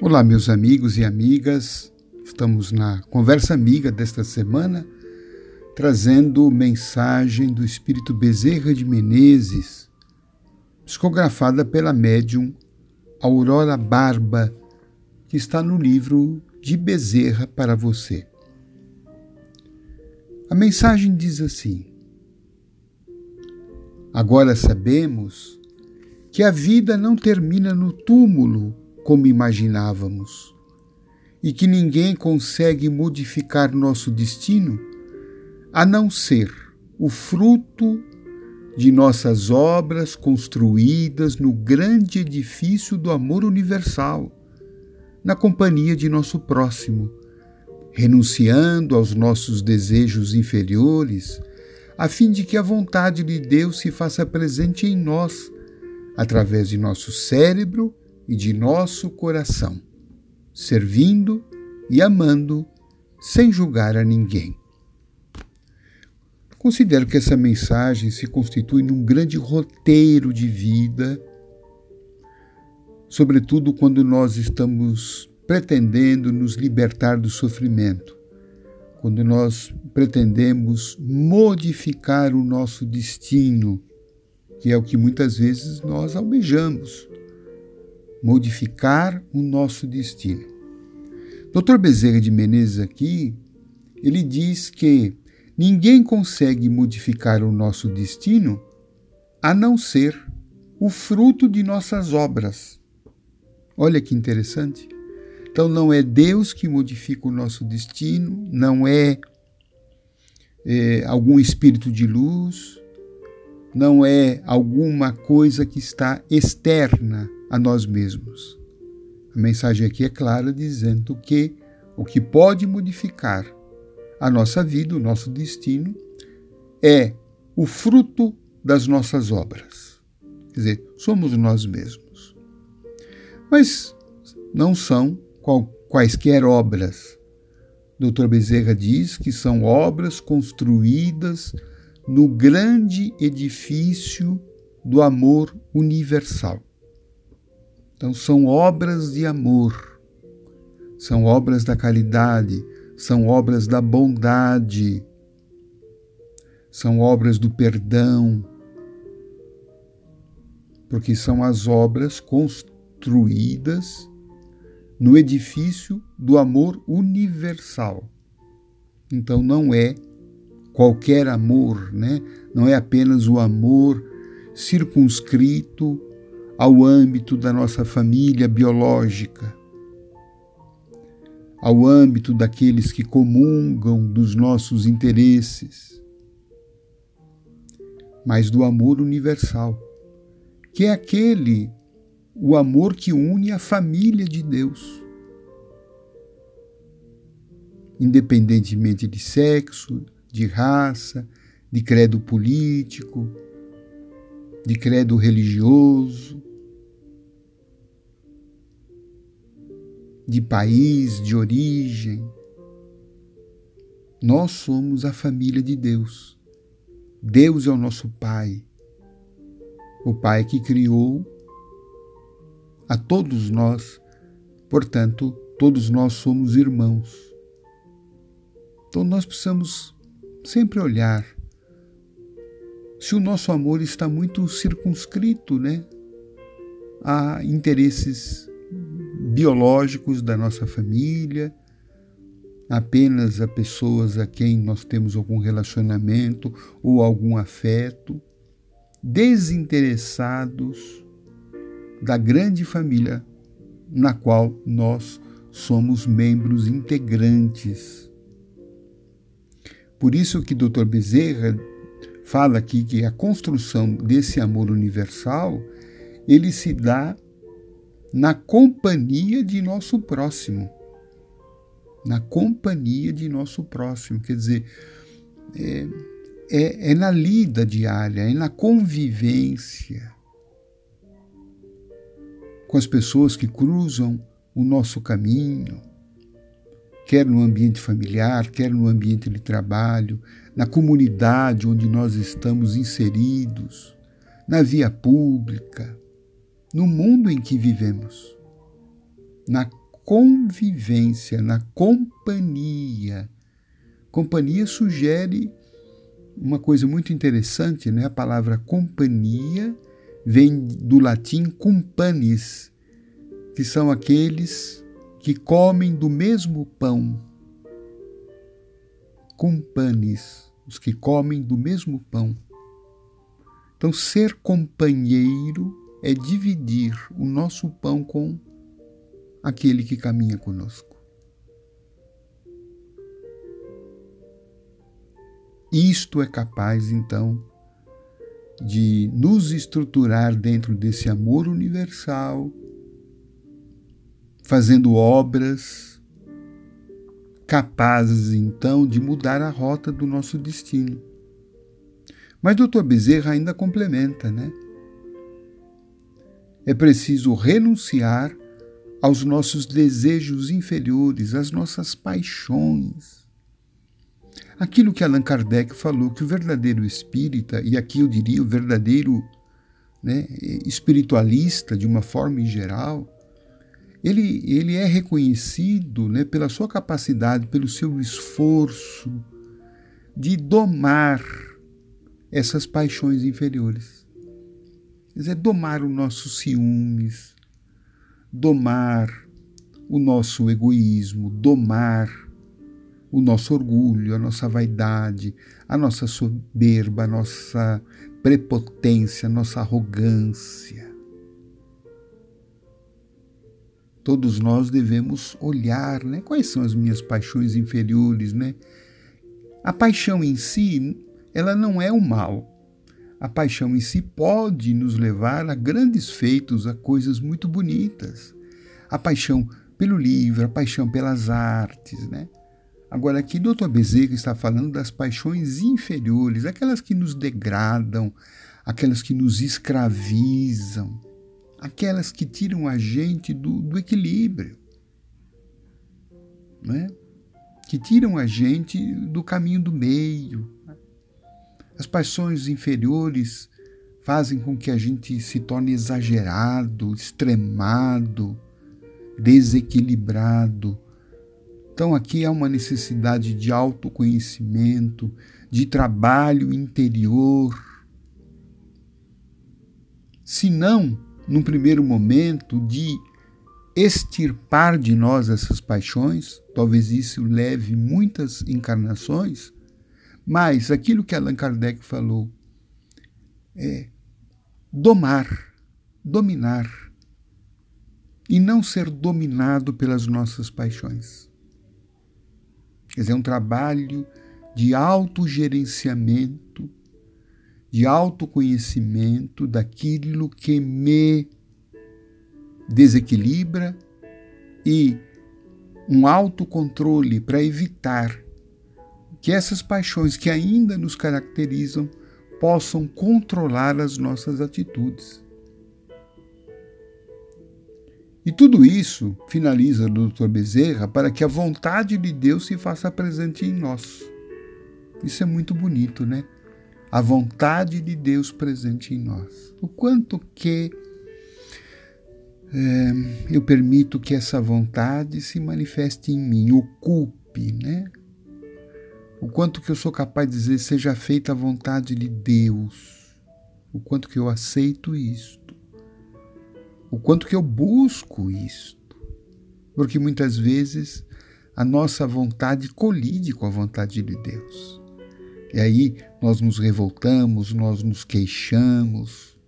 Olá, meus amigos e amigas. Estamos na conversa amiga desta semana, trazendo mensagem do Espírito Bezerra de Menezes, psicografada pela médium Aurora Barba, que está no livro de Bezerra para você. A mensagem diz assim: Agora sabemos que a vida não termina no túmulo como imaginávamos, e que ninguém consegue modificar nosso destino a não ser o fruto de nossas obras construídas no grande edifício do amor universal, na companhia de nosso próximo, renunciando aos nossos desejos inferiores, a fim de que a vontade de Deus se faça presente em nós, através de nosso cérebro e de nosso coração, servindo e amando sem julgar a ninguém. Considero que essa mensagem se constitui num grande roteiro de vida, sobretudo quando nós estamos pretendendo nos libertar do sofrimento, quando nós pretendemos modificar o nosso destino, que é o que muitas vezes nós almejamos modificar o nosso destino. Dr. Bezerra de Menezes aqui, ele diz que ninguém consegue modificar o nosso destino a não ser o fruto de nossas obras. Olha que interessante. Então não é Deus que modifica o nosso destino, não é, é algum espírito de luz, não é alguma coisa que está externa a nós mesmos. A mensagem aqui é clara dizendo que o que pode modificar a nossa vida, o nosso destino, é o fruto das nossas obras. Quer dizer, somos nós mesmos. Mas não são quaisquer obras. Dr. Bezerra diz que são obras construídas no grande edifício do amor universal. Então, são obras de amor, são obras da caridade, são obras da bondade, são obras do perdão, porque são as obras construídas no edifício do amor universal. Então, não é qualquer amor, né? não é apenas o amor circunscrito ao âmbito da nossa família biológica, ao âmbito daqueles que comungam dos nossos interesses, mas do amor universal, que é aquele, o amor que une a família de Deus. Independentemente de sexo, de raça, de credo político, de credo religioso, de país, de origem. Nós somos a família de Deus. Deus é o nosso Pai. O Pai que criou a todos nós, portanto, todos nós somos irmãos. Então nós precisamos sempre olhar se o nosso amor está muito circunscrito, né, a interesses biológicos da nossa família, apenas a pessoas a quem nós temos algum relacionamento ou algum afeto, desinteressados da grande família na qual nós somos membros integrantes. Por isso que Dr. Bezerra fala aqui que a construção desse amor universal, ele se dá na companhia de nosso próximo. Na companhia de nosso próximo. Quer dizer, é, é, é na lida diária, é na convivência com as pessoas que cruzam o nosso caminho, quer no ambiente familiar, quer no ambiente de trabalho, na comunidade onde nós estamos inseridos, na via pública, no mundo em que vivemos, na convivência, na companhia. Companhia sugere uma coisa muito interessante, né? A palavra companhia vem do latim cumpanis, que são aqueles que comem do mesmo pão. Cumpanis, os que comem do mesmo pão. Então, ser companheiro é dividir o nosso pão com aquele que caminha conosco. Isto é capaz, então, de nos estruturar dentro desse amor universal, fazendo obras capazes, então, de mudar a rota do nosso destino. Mas Dr. Bezerra ainda complementa, né? É preciso renunciar aos nossos desejos inferiores, às nossas paixões, aquilo que Allan Kardec falou, que o verdadeiro espírita, e aqui eu diria o verdadeiro né, espiritualista de uma forma em geral, ele, ele é reconhecido né, pela sua capacidade, pelo seu esforço de domar essas paixões inferiores. Quer dizer, domar os nossos ciúmes, domar o nosso egoísmo, domar o nosso orgulho, a nossa vaidade, a nossa soberba, a nossa prepotência, a nossa arrogância. Todos nós devemos olhar, né? Quais são as minhas paixões inferiores, né? A paixão em si, ela não é o mal. A paixão em si pode nos levar a grandes feitos, a coisas muito bonitas. A paixão pelo livro, a paixão pelas artes, né? Agora, aqui Dr. Bezerra está falando das paixões inferiores, aquelas que nos degradam, aquelas que nos escravizam, aquelas que tiram a gente do, do equilíbrio, né? que tiram a gente do caminho do meio. As paixões inferiores fazem com que a gente se torne exagerado, extremado, desequilibrado então, aqui há uma necessidade de autoconhecimento, de trabalho interior. Se não, num primeiro momento, de extirpar de nós essas paixões, talvez isso leve muitas encarnações, mas aquilo que Allan Kardec falou é domar, dominar, e não ser dominado pelas nossas paixões. Quer dizer, é um trabalho de autogerenciamento, de autoconhecimento daquilo que me desequilibra e um autocontrole para evitar que essas paixões que ainda nos caracterizam possam controlar as nossas atitudes. E tudo isso, finaliza o Dr. Bezerra, para que a vontade de Deus se faça presente em nós. Isso é muito bonito, né? A vontade de Deus presente em nós. O quanto que é, eu permito que essa vontade se manifeste em mim, ocupe, né? O quanto que eu sou capaz de dizer seja feita a vontade de Deus. O quanto que eu aceito isto o quanto que eu busco isto. Porque muitas vezes a nossa vontade colide com a vontade de Deus. E aí nós nos revoltamos, nós nos queixamos,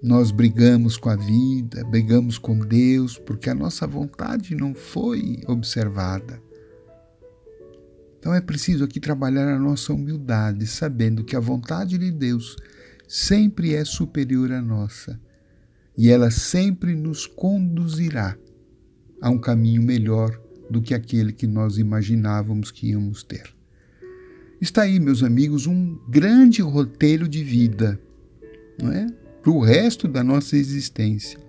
nós brigamos com a vida, brigamos com Deus, porque a nossa vontade não foi observada. Então é preciso aqui trabalhar a nossa humildade, sabendo que a vontade de Deus sempre é superior à nossa e ela sempre nos conduzirá a um caminho melhor do que aquele que nós imaginávamos que íamos ter. Está aí, meus amigos, um grande roteiro de vida, não é? Para o resto da nossa existência.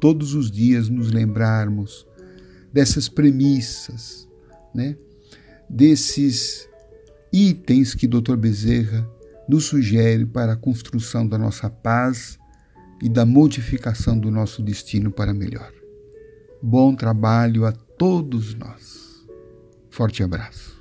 Todos os dias nos lembrarmos dessas premissas, né? Desses itens que Dr. Bezerra nos sugere para a construção da nossa paz e da modificação do nosso destino para melhor. Bom trabalho a todos nós. Forte abraço.